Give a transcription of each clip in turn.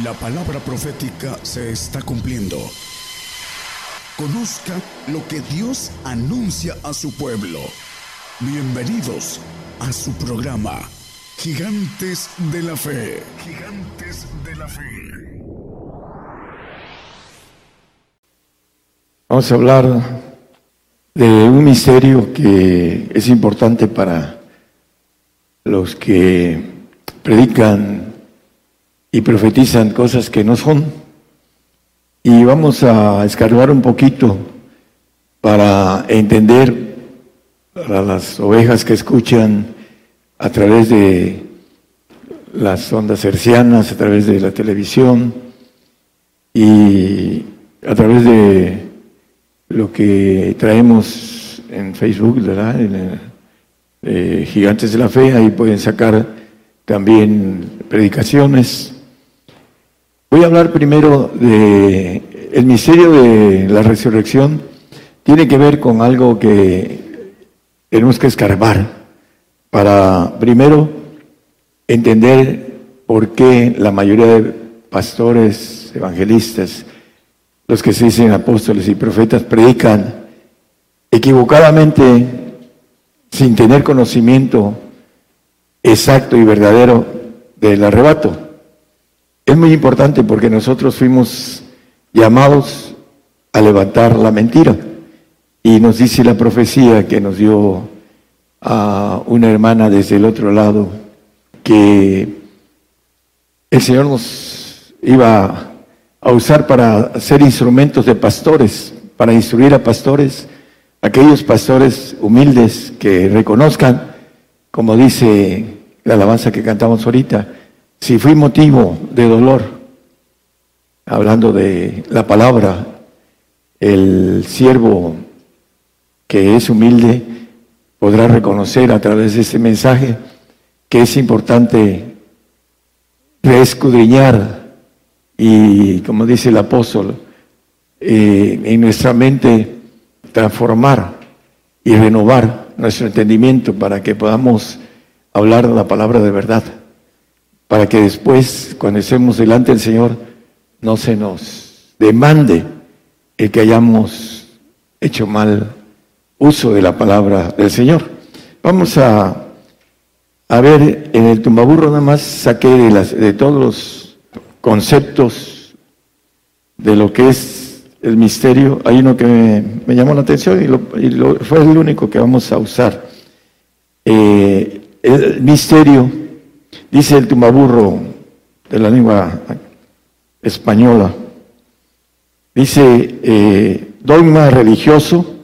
La palabra profética se está cumpliendo. Conozca lo que Dios anuncia a su pueblo. Bienvenidos a su programa, Gigantes de la Fe. Gigantes de la Fe. Vamos a hablar de un misterio que es importante para los que predican y profetizan cosas que no son. Y vamos a escarbar un poquito para entender para las ovejas que escuchan a través de las ondas hercianas, a través de la televisión y a través de lo que traemos en Facebook, ¿verdad? Eh, Gigantes de la Fe, ahí pueden sacar también predicaciones Voy a hablar primero de el misterio de la resurrección. Tiene que ver con algo que tenemos que escarbar para primero entender por qué la mayoría de pastores, evangelistas, los que se dicen apóstoles y profetas, predican equivocadamente sin tener conocimiento exacto y verdadero del arrebato. Es muy importante porque nosotros fuimos llamados a levantar la mentira. Y nos dice la profecía que nos dio a una hermana desde el otro lado que el Señor nos iba a usar para ser instrumentos de pastores, para instruir a pastores, aquellos pastores humildes que reconozcan, como dice la alabanza que cantamos ahorita, si fui motivo de dolor, hablando de la palabra, el siervo que es humilde podrá reconocer a través de este mensaje que es importante reescudriñar y, como dice el apóstol, eh, en nuestra mente transformar y renovar nuestro entendimiento para que podamos hablar la palabra de verdad para que después, cuando estemos delante del Señor, no se nos demande el que hayamos hecho mal uso de la palabra del Señor. Vamos a, a ver, en el tumbaburro nada más saqué de, las, de todos los conceptos de lo que es el misterio. Hay uno que me, llamó la atención y, fue el único que vamos a usar. Eh, el misterio Dice el tumaburro de la lengua española, dice eh, dogma religioso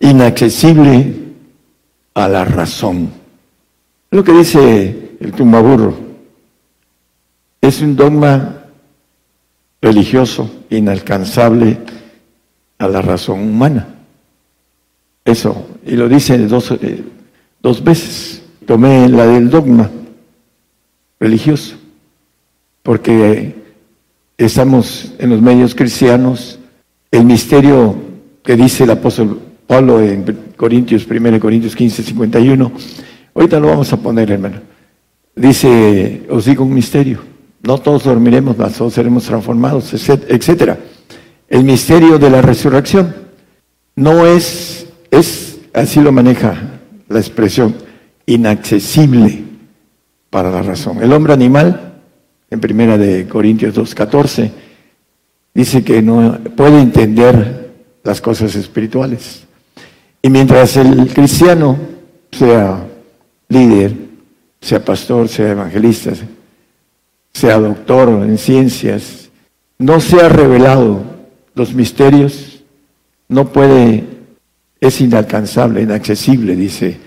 inaccesible a la razón. Lo que dice el tumaburro es un dogma religioso inalcanzable a la razón humana. Eso, y lo dice dos, eh, dos veces. Tomé la del dogma religioso, porque estamos en los medios cristianos, el misterio que dice el apóstol Pablo en Corintios, 1 Corintios 15, 51, ahorita lo vamos a poner, hermano. Dice, os digo un misterio, no todos dormiremos, mas todos seremos transformados, etcétera. El misterio de la resurrección no es, es, así lo maneja la expresión, inaccesible para la razón. El hombre animal, en primera de Corintios 2.14, dice que no puede entender las cosas espirituales. Y mientras el cristiano sea líder, sea pastor, sea evangelista, sea doctor en ciencias, no sea revelado los misterios, no puede, es inalcanzable, inaccesible, dice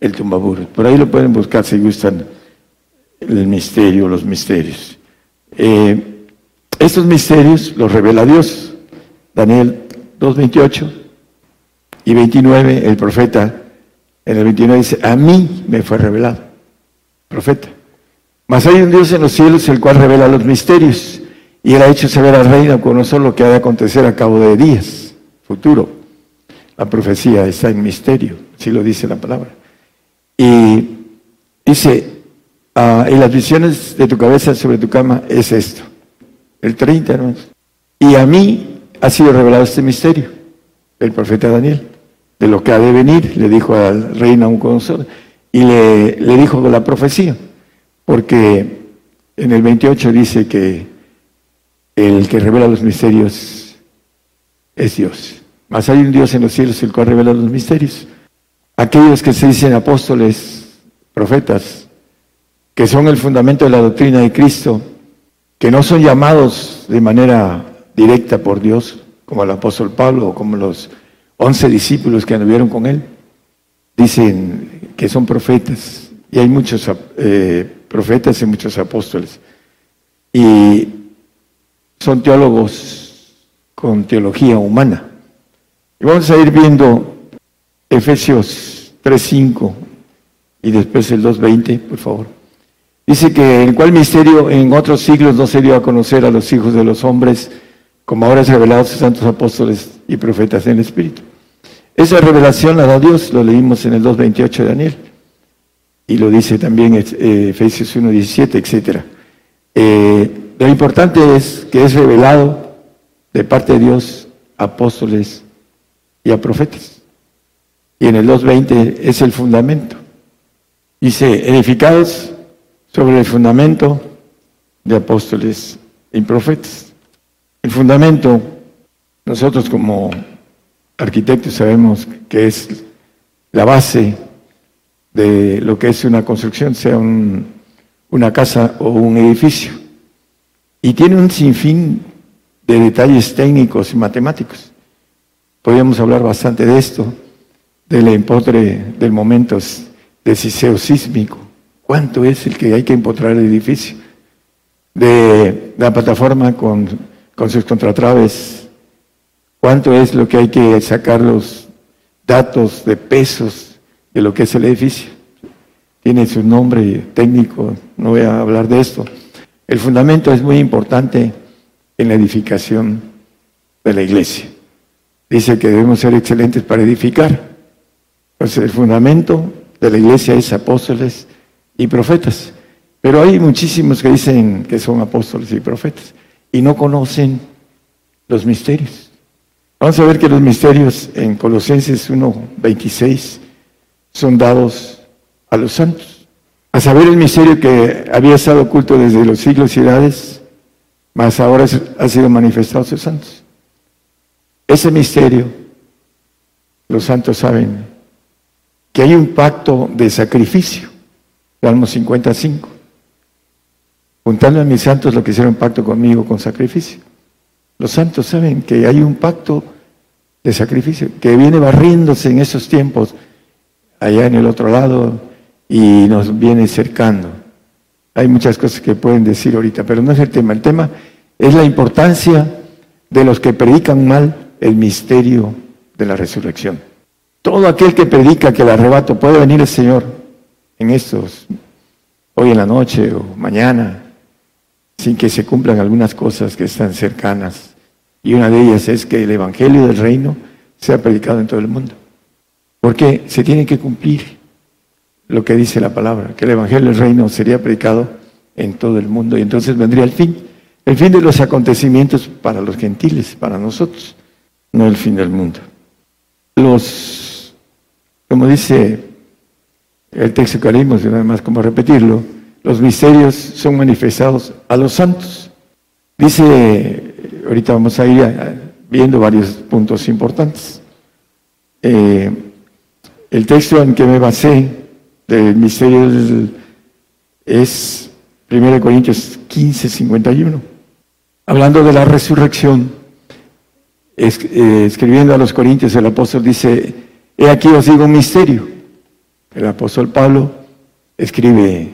el tumbabur. Por ahí lo pueden buscar si gustan el misterio, los misterios. Eh, estos misterios los revela Dios. Daniel 2.28 y 29, el profeta en el 29 dice, a mí me fue revelado, profeta. Mas hay un Dios en los cielos el cual revela los misterios y él ha hecho saber al reino con lo que ha de acontecer a cabo de días, futuro. La profecía está en misterio, así lo dice la palabra. Y dice, Ah, y las visiones de tu cabeza sobre tu cama es esto. el 30, hermanos. Y a mí ha sido revelado este misterio, el profeta Daniel, de lo que ha de venir, le dijo al rey Nabucodonosor, y le, le dijo la profecía, porque en el 28 dice que el que revela los misterios es Dios. Mas hay un Dios en los cielos el cual revela los misterios. Aquellos que se dicen apóstoles, profetas, que son el fundamento de la doctrina de Cristo, que no son llamados de manera directa por Dios, como el apóstol Pablo o como los once discípulos que anduvieron con él, dicen que son profetas, y hay muchos eh, profetas y muchos apóstoles, y son teólogos con teología humana. Y vamos a ir viendo Efesios 3.5 y después el 2.20, por favor. Dice que el cual misterio en otros siglos no se dio a conocer a los hijos de los hombres, como ahora es revelado a sus santos apóstoles y profetas en el Espíritu. Esa revelación la da Dios, lo leímos en el 2.28 de Daniel, y lo dice también eh, Efesios 1.17, etc. Eh, lo importante es que es revelado de parte de Dios a apóstoles y a profetas. Y en el 2.20 es el fundamento. Dice, edificados sobre el fundamento de apóstoles y profetas. El fundamento, nosotros como arquitectos sabemos que es la base de lo que es una construcción, sea una casa o un edificio. Y tiene un sinfín de detalles técnicos y matemáticos. Podríamos hablar bastante de esto, del empotre del momento de siseo sísmico. ¿Cuánto es el que hay que empotrar el edificio? De la plataforma con, con sus contratraves. ¿Cuánto es lo que hay que sacar los datos de pesos de lo que es el edificio? Tiene su nombre técnico, no voy a hablar de esto. El fundamento es muy importante en la edificación de la iglesia. Dice que debemos ser excelentes para edificar. Pues el fundamento de la iglesia es apóstoles y profetas. Pero hay muchísimos que dicen que son apóstoles y profetas y no conocen los misterios. Vamos a ver que los misterios en Colosenses 1.26 son dados a los santos. A saber el misterio que había estado oculto desde los siglos y edades, mas ahora ha sido manifestado a sus santos. Ese misterio, los santos saben que hay un pacto de sacrificio. Salmo 55. Juntando a mis santos lo que hicieron pacto conmigo con sacrificio. Los santos saben que hay un pacto de sacrificio que viene barriéndose en esos tiempos allá en el otro lado y nos viene cercando. Hay muchas cosas que pueden decir ahorita, pero no es el tema. El tema es la importancia de los que predican mal el misterio de la resurrección. Todo aquel que predica que el arrebato puede venir el Señor en estos, hoy en la noche o mañana, sin que se cumplan algunas cosas que están cercanas. Y una de ellas es que el Evangelio del Reino sea predicado en todo el mundo. Porque se tiene que cumplir lo que dice la palabra, que el Evangelio del Reino sería predicado en todo el mundo y entonces vendría el fin, el fin de los acontecimientos para los gentiles, para nosotros no el fin del mundo. Los, como dice el texto que leímos, nada más como repetirlo, los misterios son manifestados a los santos. Dice, ahorita vamos a ir viendo varios puntos importantes. Eh, el texto en que me basé del misterio es 1 Corintios 15, 51. Hablando de la resurrección, eh, escribiendo a los Corintios, el apóstol dice, he aquí os digo un misterio. El apóstol Pablo escribe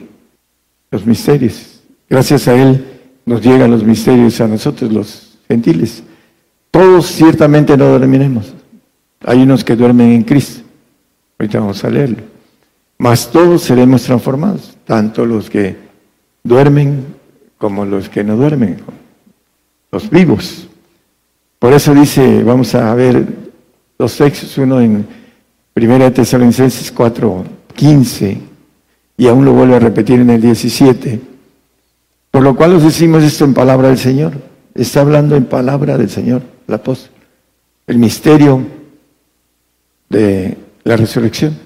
los misterios. Gracias a él nos llegan los misterios a nosotros, los gentiles. Todos ciertamente no dormiremos. Hay unos que duermen en Cristo. Ahorita vamos a leerlo. Mas todos seremos transformados, tanto los que duermen como los que no duermen, los vivos. Por eso dice, vamos a ver dos textos, uno en 1 Tesalonicenses 4, 15, y aún lo vuelve a repetir en el 17. Por lo cual os decimos esto en palabra del Señor, está hablando en palabra del Señor, el apóstol. El misterio de la resurrección.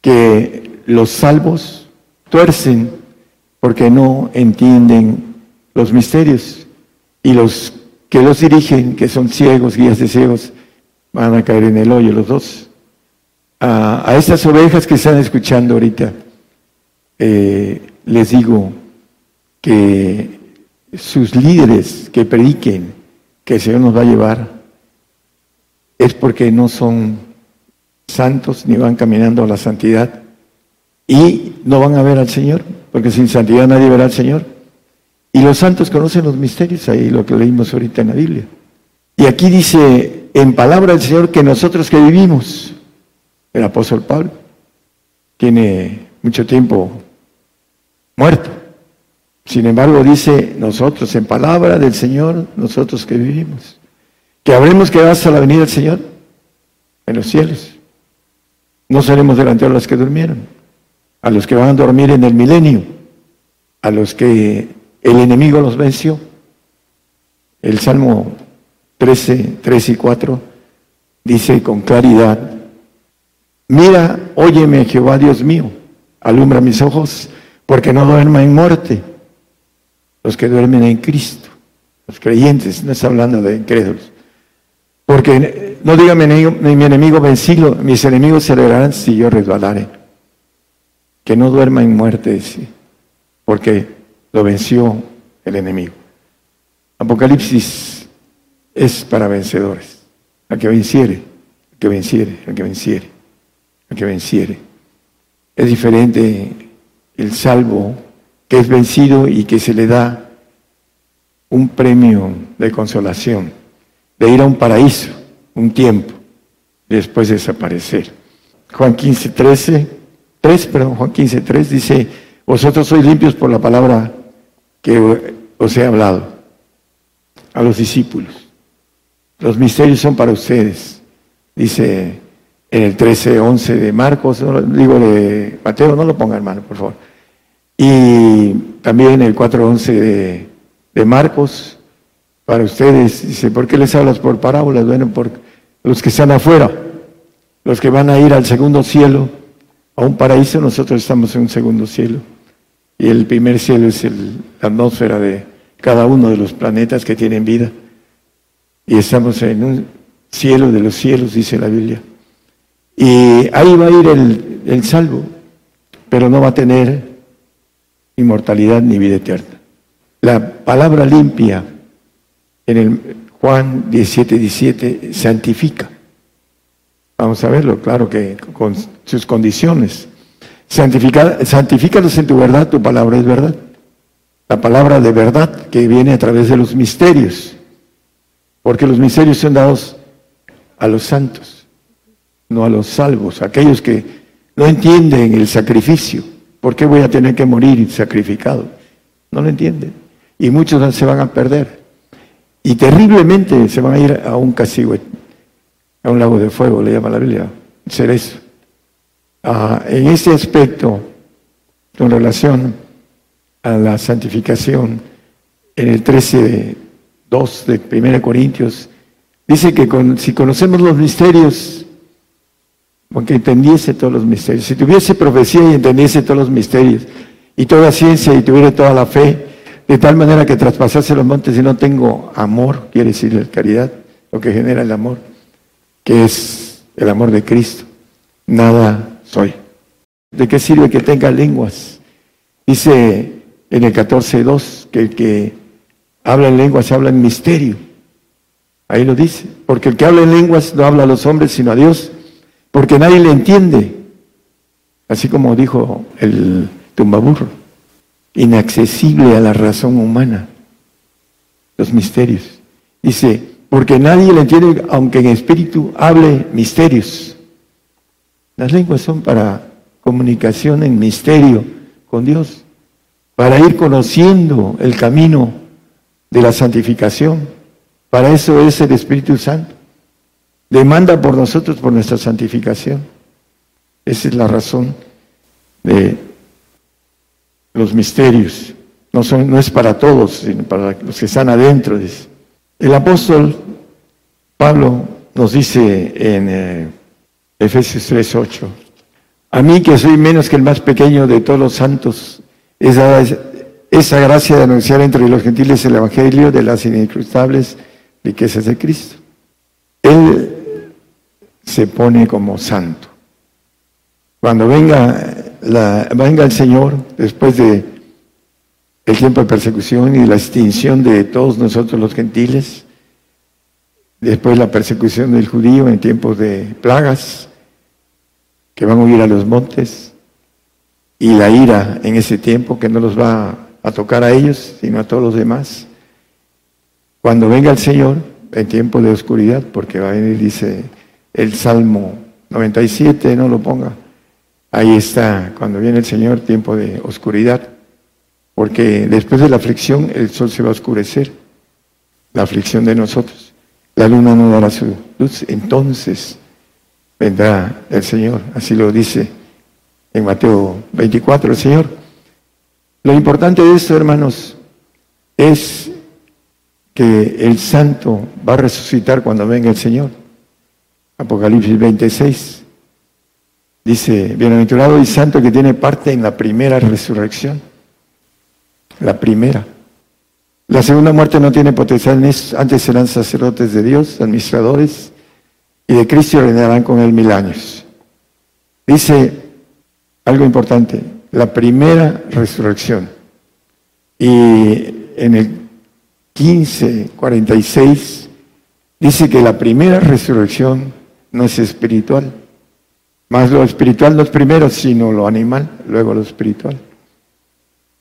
Que los salvos tuercen porque no entienden los misterios. Y los que los dirigen, que son ciegos, guías de ciegos, van a caer en el hoyo los dos. A, estas ovejas que están escuchando ahorita, eh, les digo que sus líderes que prediquen que el Señor nos va a llevar es porque no son santos ni van caminando a la santidad y no van a ver al Señor, porque sin santidad nadie verá al Señor. Y los santos conocen los misterios, ahí lo que leímos ahorita en la Biblia. Y aquí dice en palabra del Señor que nosotros que vivimos, el apóstol Pablo, tiene mucho tiempo muerto. Sin embargo, dice nosotros, en palabra del Señor, nosotros que vivimos, que habremos quedado hasta la venida del Señor en los cielos. No seremos delante de los que durmieron, a los que van a dormir en el milenio, a los que el enemigo los venció. El Salmo 13, 3 y 4 dice con claridad, mira, óyeme Jehová Dios mío, alumbra mis ojos porque no duerma en muerte los que duermen en Cristo, los creyentes, no está hablando de incrédulos. Porque no diga mi enemigo, mi enemigo vencido, mis enemigos se alegrarán si yo resbalare. Que no duerma en muerte, porque lo venció el enemigo. Apocalipsis es para vencedores. Al que venciere, al que venciere, al que venciere, al que venciere. Es diferente el salvo que es vencido y que se le da un premio de consolación, de ir a un paraíso, un tiempo, y después desaparecer. Juan 15, 13, 3, perdón, Juan 15, 3 dice, vosotros sois limpios por la palabra que os he hablado a los discípulos. Los misterios son para ustedes, dice en el 13, 11 de Marcos, digo de Mateo, no lo ponga hermano, por favor. Y también el 4.11 de, de Marcos, para ustedes, dice, ¿por qué les hablas por parábolas? Bueno, por los que están afuera, los que van a ir al segundo cielo, a un paraíso, nosotros estamos en un segundo cielo. Y el primer cielo es el, la atmósfera de cada uno de los planetas que tienen vida. Y estamos en un cielo de los cielos, dice la Biblia. Y ahí va a ir el, el salvo, pero no va a tener inmortalidad ni vida eterna. La palabra limpia en el Juan 17, 17 santifica. Vamos a verlo, claro que con sus condiciones. Santifica, santifícalos en tu verdad, tu palabra es verdad. La palabra de verdad que viene a través de los misterios. Porque los misterios son dados a los santos, no a los salvos, aquellos que no entienden el sacrificio ¿Por qué voy a tener que morir sacrificado? No lo entienden. Y muchos se van a perder. Y terriblemente se van a ir a un castigo, a un lago de fuego, le llama la Biblia, ser eso. Ah, en ese aspecto, con relación a la santificación, en el 13.2 de 1 Corintios, dice que si conocemos los misterios aunque entendiese todos los misterios. Si tuviese profecía y entendiese todos los misterios, y toda ciencia y tuviera toda la fe, de tal manera que traspasase los montes y no tengo amor, quiere decir la caridad, lo que genera el amor, que es el amor de Cristo. Nada soy. ¿De qué sirve que tenga lenguas? Dice en el 14.2 que el que habla en lenguas habla en misterio. Ahí lo dice. Porque el que habla en lenguas no habla a los hombres, sino a Dios porque nadie le entiende, así como dijo el tumbaburro, inaccesible a la razón humana, los misterios. Dice, porque nadie le entiende, aunque en espíritu hable misterios. Las lenguas son para comunicación en misterio con Dios, para ir conociendo el camino de la santificación. Para eso es el Espíritu Santo demanda por nosotros, por nuestra santificación. Esa es la razón de los misterios. No, es para todos, sino para los que están adentro. El apóstol Pablo nos dice en eh, Efesios 3:8, a mí que soy menos que el más pequeño de todos los santos, esa, esa gracia de anunciar entre los gentiles el Evangelio de las inescrutables riquezas de Cristo. Él se pone como santo. Cuando venga, la, venga el Señor, después de el tiempo de persecución y la extinción de todos nosotros los gentiles, después la persecución del judío en tiempos de plagas, que van a huir a los montes, y la ira en ese tiempo que no los va a tocar a ellos, sino a todos los demás. Cuando venga el Señor, en tiempo de oscuridad, porque va a venir, dice el Salmo 97, no lo ponga. Ahí está, cuando viene el Señor, tiempo de oscuridad, porque después de la aflicción el sol se va a oscurecer, la aflicción de nosotros. La luna no dará su luz, entonces vendrá el Señor, así lo dice en Mateo 24 el Señor. Lo importante de esto, hermanos, es que el santo va a resucitar cuando venga el Señor. Apocalipsis 26 dice, bienaventurado y santo que tiene parte en la primera resurrección. La primera. La segunda muerte no tiene potencial, antes serán sacerdotes de Dios, administradores, y de Cristo reinarán con él mil años. Dice algo importante, la primera resurrección. Y en el 1546 dice que la primera resurrección no es espiritual. Más lo espiritual no es primero, sino lo animal, luego lo espiritual.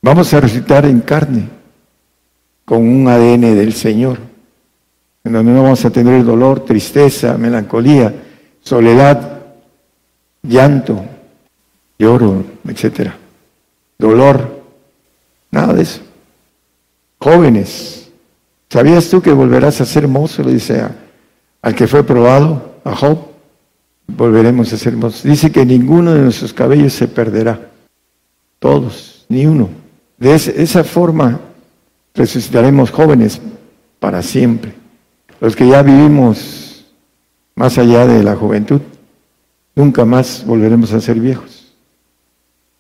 Vamos a resucitar en carne, con un ADN del Señor, en donde no vamos a tener dolor, tristeza, melancolía, soledad, llanto, lloro, etcétera, dolor, nada de eso. Jóvenes, ¿sabías tú que volverás a ser mozo? Le dice al que fue probado, a Job, volveremos a ser. Dice que ninguno de nuestros cabellos se perderá, todos, ni uno. De esa forma resucitaremos jóvenes para siempre. Los que ya vivimos más allá de la juventud, nunca más volveremos a ser viejos.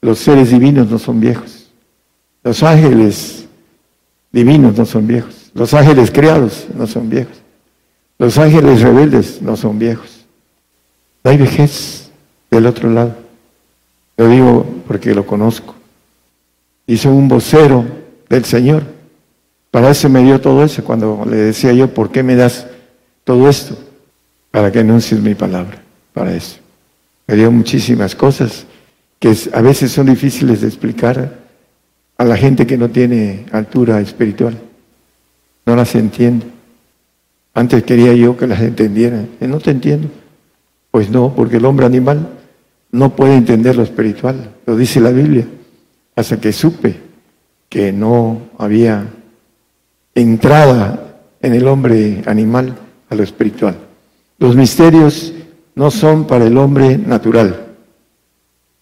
Los seres divinos no son viejos. Los ángeles divinos no son viejos. Los ángeles creados no son viejos. Los ángeles rebeldes no son viejos. No hay vejez del otro lado. Lo digo porque lo conozco. Y un vocero del Señor. Para eso me dio todo eso cuando le decía yo, ¿por qué me das todo esto? Para que anuncies mi palabra, para eso. Me dio muchísimas cosas que a veces son difíciles de explicar a la gente que no tiene altura espiritual. No las entiende. Antes quería yo que las entendiera. No te entiendo. Pues no, porque el hombre animal no puede entender lo espiritual. Lo dice la Biblia. Hasta que supe que no había entrada en el hombre animal a lo espiritual. Los misterios no son para el hombre natural.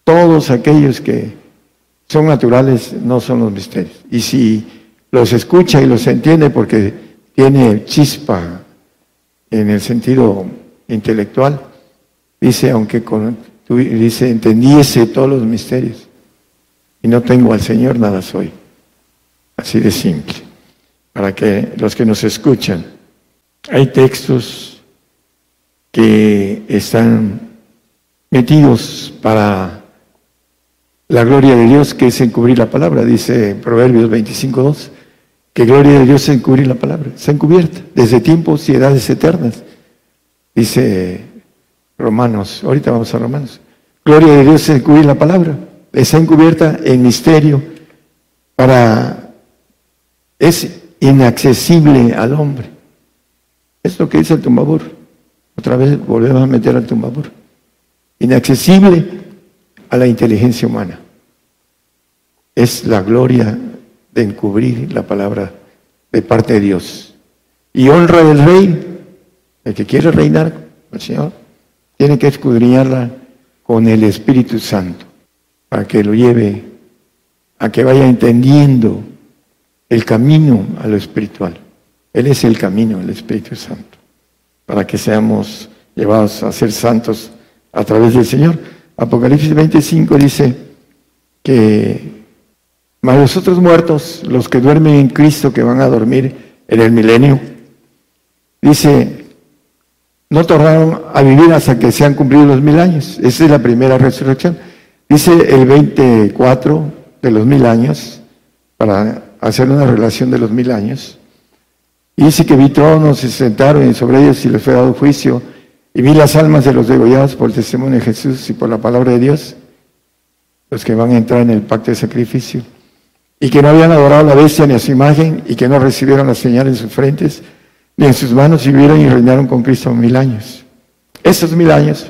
Todos aquellos que son naturales no son los misterios. Y si los escucha y los entiende porque tiene chispa en el sentido intelectual, dice, aunque con, dice, entendiese todos los misterios y no tengo al Señor, nada soy. Así de simple. Para que los que nos escuchan, hay textos que están metidos para la gloria de Dios, que es encubrir la palabra, dice Proverbios 25.2, que gloria de Dios es encubrir la palabra, se encubierta desde tiempos y edades eternas, dice Romanos, ahorita vamos a Romanos, gloria de Dios es encubrir la palabra, está encubierta en misterio, para, es inaccesible al hombre. Es lo que dice el tumbador. Otra vez volvemos a meter al tumbador. Inaccesible a la inteligencia humana. Es la gloria de encubrir la palabra de parte de Dios. Y honra del rey, el que quiere reinar, el Señor, tiene que escudriñarla con el Espíritu Santo, para que lo lleve a que vaya entendiendo el camino a lo espiritual. Él es el camino, el Espíritu Santo, para que seamos llevados a ser santos a través del Señor. Apocalipsis 25 dice que mas los otros muertos, los que duermen en Cristo, que van a dormir en el milenio, dice, no tornaron a vivir hasta que se han cumplido los mil años. Esa es la primera resurrección. Dice el 24 de los mil años, para hacer una relación de los mil años. Y dice que vi tronos y se sentaron sobre ellos y les fue dado juicio. Y vi las almas de los degollados por el testimonio de Jesús y por la palabra de Dios, los que van a entrar en el pacto de sacrificio y que no habían adorado a la bestia ni a su imagen, y que no recibieron la señal en sus frentes, ni en sus manos, vivieron y reinaron con Cristo mil años. Esos mil años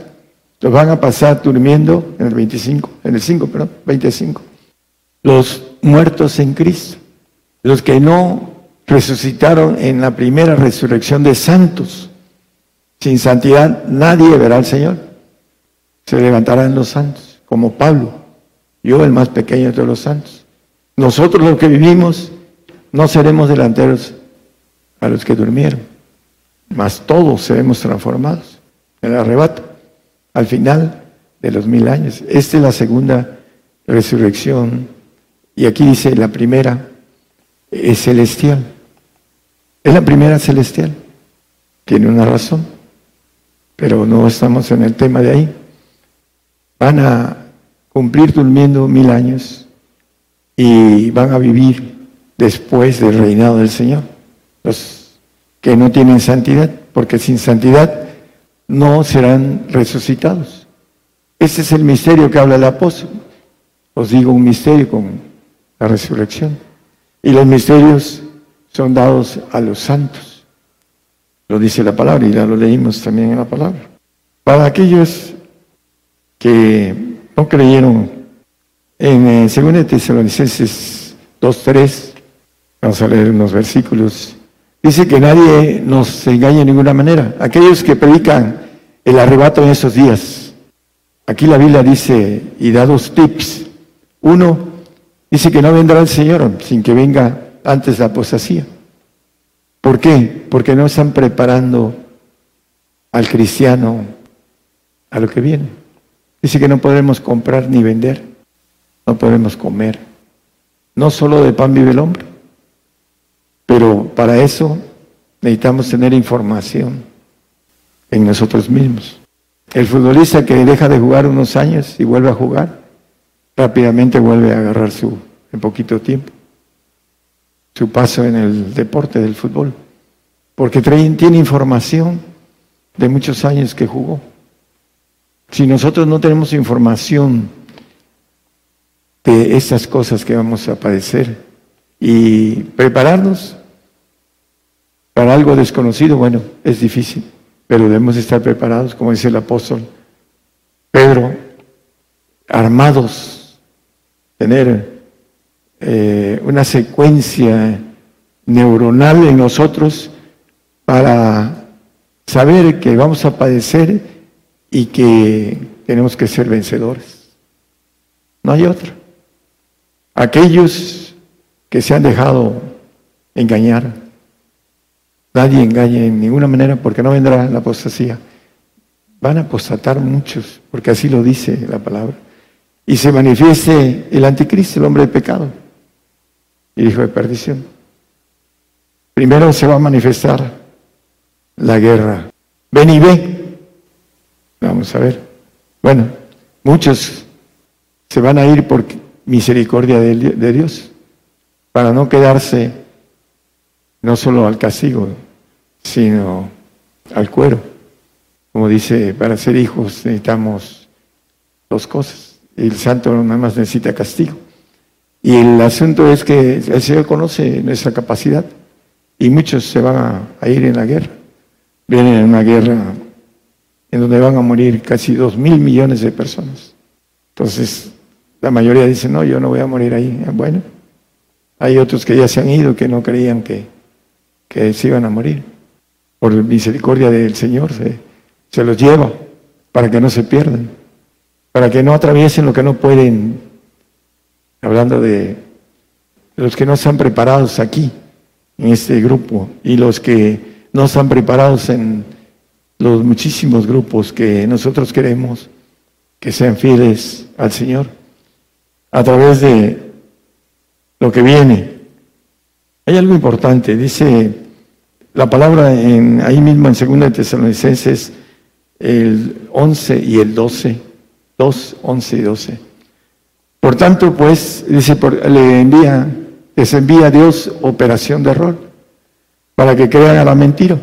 los van a pasar durmiendo en el 25, en el 5, perdón, 25. Los muertos en Cristo, los que no resucitaron en la primera resurrección de santos. Sin santidad nadie verá al Señor. Se levantarán los santos, como Pablo, yo el más pequeño de los santos. Nosotros los que vivimos no seremos delanteros a los que durmieron, mas todos seremos transformados en el arrebato al final de los mil años. Esta es la segunda resurrección y aquí dice la primera es celestial. Es la primera celestial. Tiene una razón, pero no estamos en el tema de ahí. Van a cumplir durmiendo mil años y van a vivir después del reinado del Señor. Los que no tienen santidad, porque sin santidad no serán resucitados. Ese es el misterio que habla el apóstol. Os digo un misterio con la resurrección. Y los misterios son dados a los santos. Lo dice la palabra y ya lo leímos también en la palabra. Para aquellos que no creyeron en 2 eh, Tesalonicenses 2.3, vamos a leer unos versículos, dice que nadie nos engañe de ninguna manera. Aquellos que predican el arrebato en esos días, aquí la Biblia dice y da dos tips. Uno, dice que no vendrá el Señor sin que venga antes la apostasía. ¿Por qué? Porque no están preparando al cristiano a lo que viene. Dice que no podremos comprar ni vender no podemos comer. No solo de pan vive el hombre, pero para eso necesitamos tener información en nosotros mismos. El futbolista que deja de jugar unos años y vuelve a jugar, rápidamente vuelve a agarrar su, en poquito tiempo, su paso en el deporte del fútbol, porque tiene información de muchos años que jugó. Si nosotros no tenemos información de esas cosas que vamos a padecer y prepararnos para algo desconocido, bueno, es difícil, pero debemos estar preparados, como dice el apóstol Pedro, armados, tener eh, una secuencia neuronal en nosotros para saber que vamos a padecer y que tenemos que ser vencedores. No hay otra. Aquellos que se han dejado engañar, nadie engañe en ninguna manera porque no vendrá la apostasía. Van a apostatar muchos, porque así lo dice la palabra. Y se manifieste el anticristo, el hombre de pecado, el hijo de perdición. Primero se va a manifestar la guerra. Ven y ve. Vamos a ver. Bueno, muchos se van a ir porque misericordia de, Dios, para no quedarse no solo al castigo, sino al cuero. Como dice, para ser hijos necesitamos dos cosas. El santo nada más necesita castigo. Y el asunto es que el Señor conoce nuestra capacidad y muchos se van a, ir en la guerra. Vienen en una guerra en donde van a morir casi dos mil millones de personas. Entonces, la mayoría dice, no, yo no voy a morir ahí. Bueno, hay otros que ya se han ido, que no creían que, que se iban a morir. Por misericordia del Señor se, se los lleva para que no se pierdan, para que no atraviesen lo que no pueden, hablando de los que no están preparados aquí, en este grupo, y los que no están preparados en los muchísimos grupos que nosotros queremos que sean fieles al Señor a través de lo que viene. Hay algo importante, dice la palabra en, ahí mismo en 2 Tesalonicenses, el 11 y el 12, 2, 11 y 12. Por tanto, pues, dice, le envía, les envía a Dios operación de error para que crean a la mentira.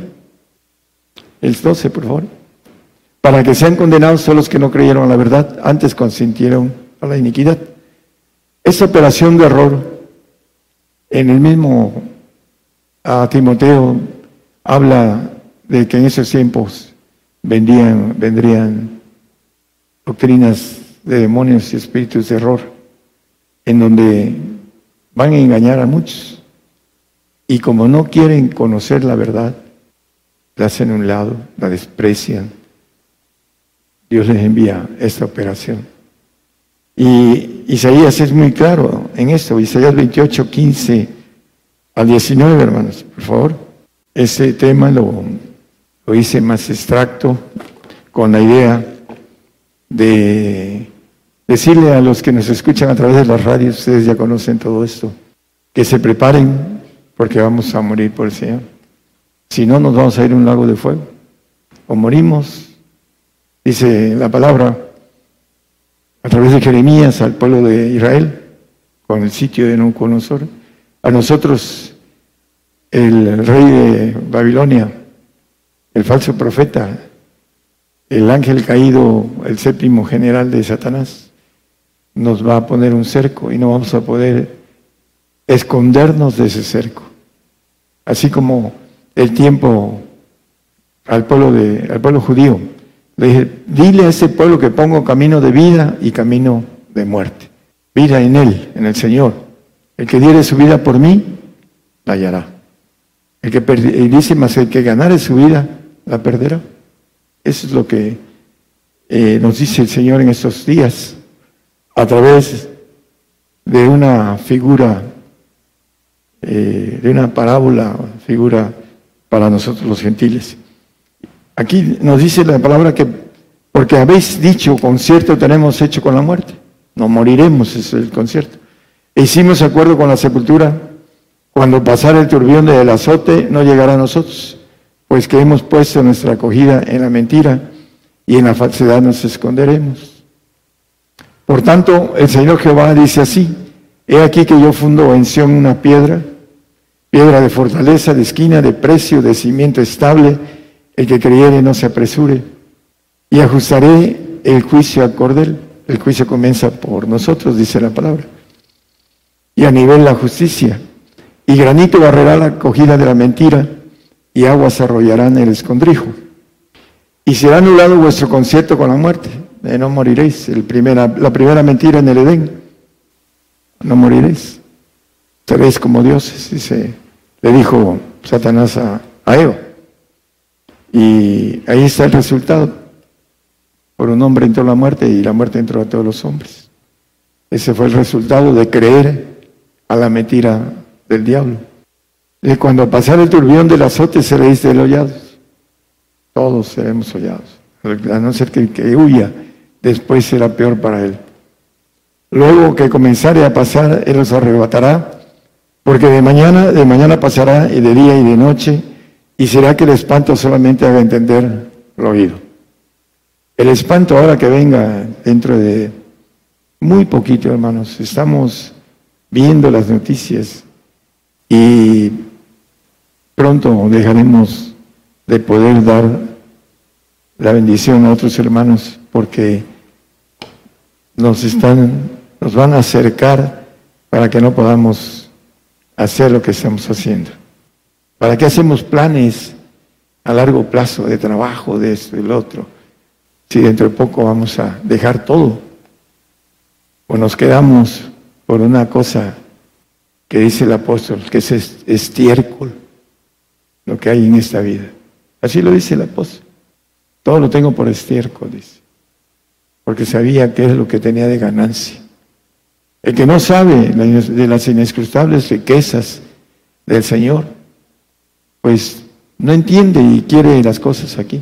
El 12, por favor. Para que sean condenados solo los que no creyeron a la verdad, antes consintieron a la iniquidad. Esa operación de error, en el mismo a Timoteo habla de que en esos tiempos vendrían, vendrían doctrinas de demonios y espíritus de error, en donde van a engañar a muchos. Y como no quieren conocer la verdad, la hacen a un lado, la desprecian. Dios les envía esta operación. Y Isaías es muy claro en esto, Isaías 28, 15 al 19, hermanos, por favor. Ese tema lo, hice más extracto con la idea de decirle a los que nos escuchan a través de las radios, ustedes ya conocen todo esto, que se preparen porque vamos a morir por el Señor. Si no, nos vamos a ir a un lago de fuego. O morimos, dice la palabra, a través de Jeremías al pueblo de Israel, con el sitio de Nabucodonosor. A nosotros, el rey de Babilonia, el falso profeta, el ángel caído, el séptimo general de Satanás, nos va a poner un cerco y no vamos a poder escondernos de ese cerco. Así como el tiempo al pueblo, de, al pueblo judío. Le dije, dile a ese pueblo que pongo camino de vida y camino de muerte. Vida en Él, en el Señor. El que diere su vida por mí, la hallará. El que y dice más, el que ganare su vida, la perderá. Eso es lo que eh, nos dice el Señor en estos días, a través de una figura, eh, de una parábola, figura para nosotros los gentiles. Aquí nos dice la palabra que porque habéis dicho, concierto tenemos hecho con la muerte. No moriremos, es el concierto. E hicimos acuerdo con la sepultura. Cuando pasara el turbión del azote, no llegará a nosotros, pues que hemos puesto nuestra acogida en la mentira y en la falsedad nos esconderemos. Por tanto, el Señor Jehová dice así, he aquí que yo fundo en Sion una piedra, piedra de fortaleza, de esquina, de precio, de cimiento estable, el que creyere no se apresure, y ajustaré el juicio a cordel. El juicio comienza por nosotros, dice la palabra. Y a nivel la justicia. Y granito barrerá la acogida de la mentira, y aguas arrollarán el escondrijo. Y será anulado vuestro concierto con la muerte. No moriréis. La primera mentira en el Edén. No moriréis seréis como dioses, dice, le dijo Satanás a, a Eva. Y ahí está el resultado. Por un hombre entró la muerte y la muerte entró a todos los hombres. Ese fue el resultado de creer a la mentira del diablo. Y cuando pasara el turbión del azote seréis delollados. Todos seremos hollados. A no ser que que huya, después será peor para él. Luego que comenzare a pasar, Él los arrebatará porque de mañana, de mañana pasará y de día y de noche, y será que el espanto solamente haga entender lo oído. El espanto ahora que venga dentro de muy poquito, hermanos, estamos viendo las noticias y pronto dejaremos de poder dar la bendición a otros hermanos porque nos están, nos van a acercar para que no podamos hacer lo que estamos haciendo. ¿Para qué hacemos planes a largo plazo de trabajo, de esto y lo otro? Si dentro de poco vamos a dejar todo. O nos quedamos por una cosa que dice el apóstol, que es estiércol, lo que hay en esta vida. Así lo dice el apóstol. Todo lo tengo por estiércol, dice. Porque sabía que es lo que tenía de ganancia. El que no sabe de las inescrutables riquezas del Señor, pues no entiende y quiere las cosas aquí.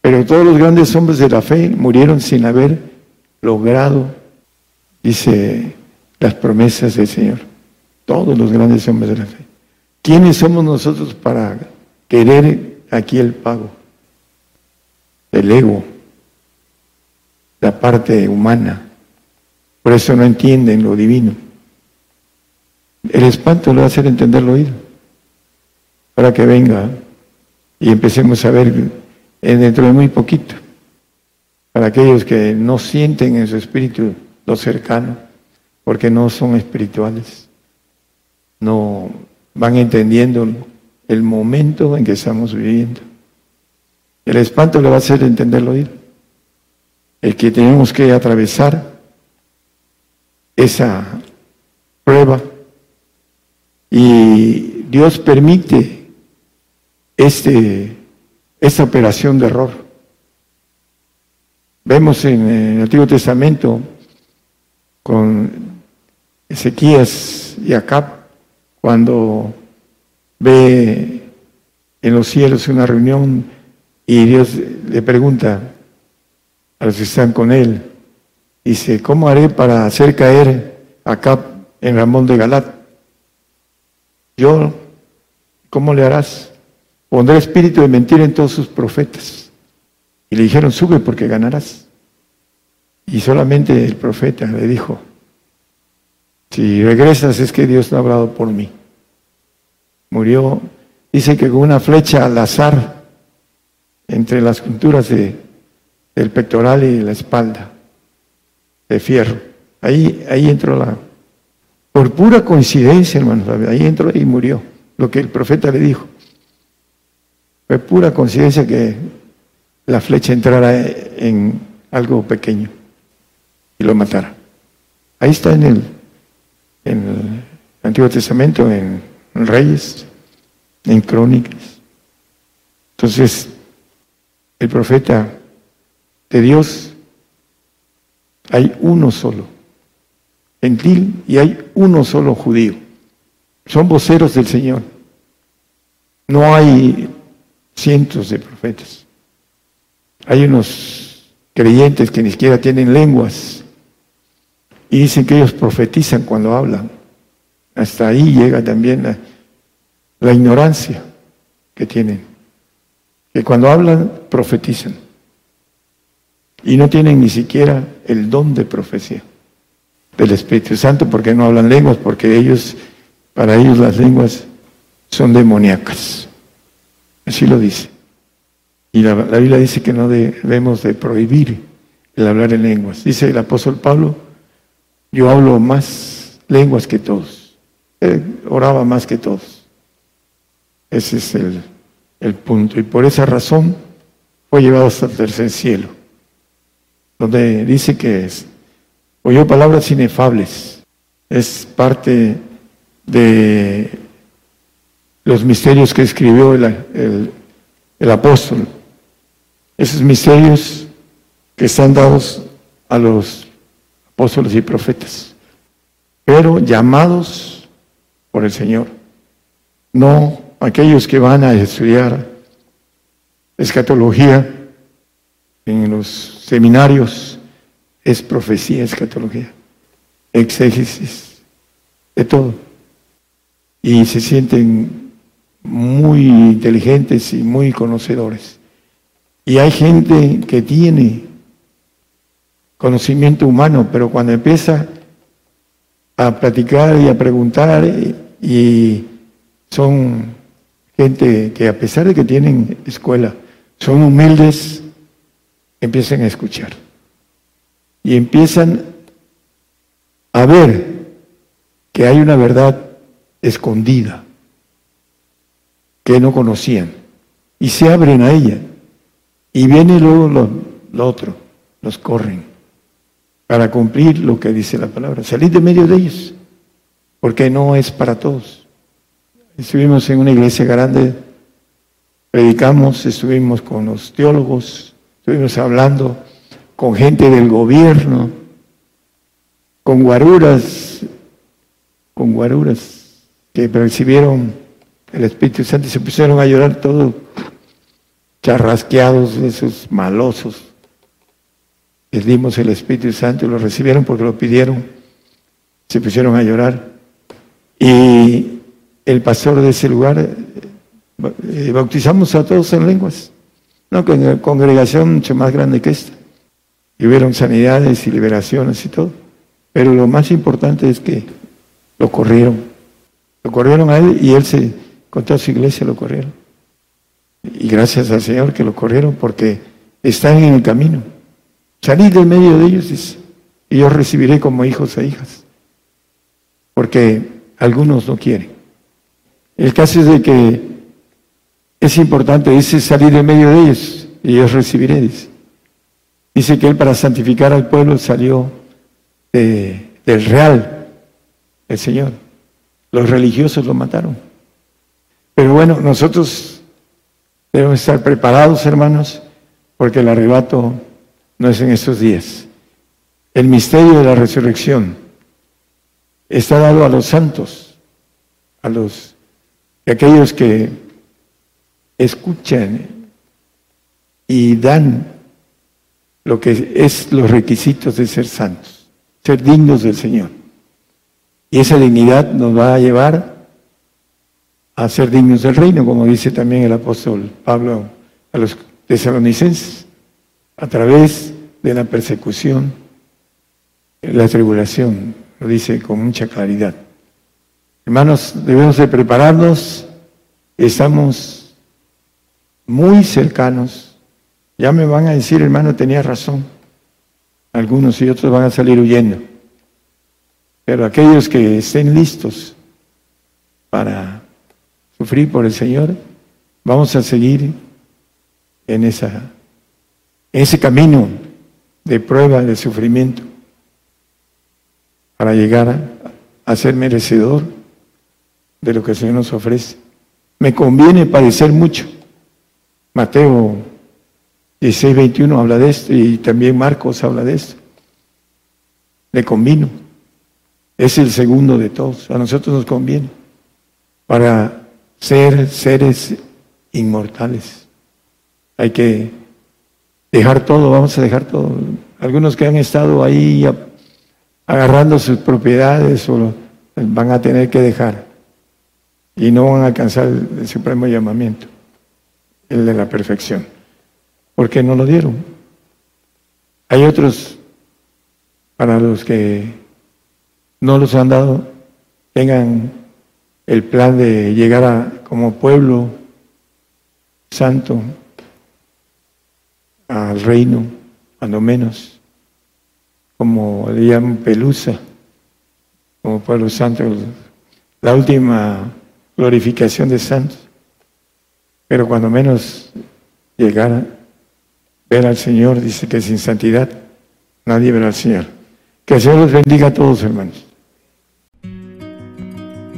Pero todos los grandes hombres de la fe murieron sin haber logrado, dice, las promesas del Señor. Todos los grandes hombres de la fe. ¿Quiénes somos nosotros para querer aquí el pago? El ego, la parte humana. Por eso no entienden lo divino. El espanto le va a hacer entender lo oído. Para que venga y empecemos a ver dentro de muy poquito. Para aquellos que no sienten en su espíritu lo cercano, porque no son espirituales. No van entendiendo el momento en que estamos viviendo. El espanto le va a hacer entender lo oído. El que tenemos que atravesar esa prueba y Dios permite este, esta operación de error. Vemos en el Antiguo Testamento con Ezequías y Acab cuando ve en los cielos una reunión y Dios le pregunta a los que están con él, Dice, ¿cómo haré para hacer caer acá en Ramón de Galat? Yo, ¿cómo le harás? Pondré espíritu de mentira en todos sus profetas. Y le dijeron, sube porque ganarás. Y solamente el profeta le dijo, si regresas es que Dios no ha hablado por mí. Murió, dice que con una flecha al azar entre las junturas de, del pectoral y la espalda de fierro. Ahí, ahí entró la... Por pura coincidencia, hermano, ahí entró y murió. Lo que el profeta le dijo. Fue pura coincidencia que la flecha entrara en algo pequeño y lo matara. Ahí está en el, en el Antiguo Testamento, en Reyes, en Crónicas. Entonces, el profeta de Dios hay uno solo, gentil, y hay uno solo judío. Son voceros del Señor. No hay cientos de profetas. Hay unos creyentes que ni siquiera tienen lenguas y dicen que ellos profetizan cuando hablan. Hasta ahí llega también la, ignorancia que tienen. Que cuando hablan, profetizan y no tienen ni siquiera el don de profecía del Espíritu Santo porque no hablan lenguas, porque ellos, para ellos las lenguas son demoníacas. Así lo dice. Y la, Biblia dice que no debemos de prohibir el hablar en lenguas. Dice el apóstol Pablo, yo hablo más lenguas que todos. oraba más que todos. Ese es el, el punto. Y por esa razón fue llevado hasta el tercer cielo donde dice que oyó palabras inefables. Es parte de los misterios que escribió el, el apóstol. Esos misterios que están dados a los apóstoles y profetas, pero llamados por el Señor, no aquellos que van a estudiar escatología en los seminarios es profecía, escatología, exégesis, de todo. Y se sienten muy inteligentes y muy conocedores. Y hay gente que tiene conocimiento humano, pero cuando empieza a platicar y a preguntar, y son gente que a pesar de que tienen escuela, son humildes, empiezan a escuchar y empiezan a ver que hay una verdad escondida que no conocían y se abren a ella y viene luego lo, otro, los corren para cumplir lo que dice la palabra, salir de medio de ellos, porque no es para todos. Estuvimos en una iglesia grande, predicamos, estuvimos con los teólogos, Estuvimos hablando con gente del gobierno, con guaruras, con guaruras que percibieron el Espíritu Santo y se pusieron a llorar todos charrasqueados, esos malosos. Les dimos el Espíritu Santo y lo recibieron porque lo pidieron. Se pusieron a llorar. Y el pastor de ese lugar, eh, bautizamos a todos en lenguas. No, con una congregación mucho más grande que esta. Y hubieron sanidades y liberaciones y todo. Pero lo más importante es que lo corrieron. Lo corrieron a él y él se, con toda su iglesia lo corrieron. Y gracias al Señor que lo corrieron porque están en el camino. Salid del medio de ellos, y yo recibiré como hijos e hijas. Porque algunos no quieren. El caso es de que es importante, dice, salir del medio de ellos, y yo recibiré. Dice que él para santificar al pueblo salió del real, el Señor. Los religiosos lo mataron. Pero bueno, nosotros debemos estar preparados, hermanos, porque el arrebato no es en estos días. El misterio de la resurrección está dado a los santos, a los a aquellos que escuchan y dan lo que es los requisitos de ser santos, ser dignos del Señor. Y esa dignidad nos va a llevar a ser dignos del reino, como dice también el apóstol Pablo a los tesalonicenses a través de la persecución, la tribulación, lo dice con mucha claridad. Hermanos, debemos de prepararnos, estamos muy cercanos. Ya me van a decir, hermano, tenía razón. Algunos y otros van a salir huyendo. Pero aquellos que estén listos para sufrir por el Señor, vamos a seguir en esa ese camino de prueba, de sufrimiento, para llegar a, ser merecedor de lo que el Señor nos ofrece. Me conviene padecer mucho. Mateo 16, 21 habla de esto y también Marcos habla de esto. Le convino. Es el segundo de todos. A nosotros nos conviene para ser seres inmortales. Hay que dejar todo, vamos a dejar todo. Algunos que han estado ahí agarrando sus propiedades van a tener que dejar y no van a alcanzar el, supremo llamamiento, el de la perfección, porque no lo dieron. Hay otros para los que no los han dado, tengan el plan de llegar a como pueblo santo al reino, cuando menos, como le llaman Pelusa, como pueblo santo, la última glorificación de santos. Pero cuando menos llegara, ver al Señor, dice que sin santidad nadie verá al Señor. Que el Señor los bendiga a todos, hermanos.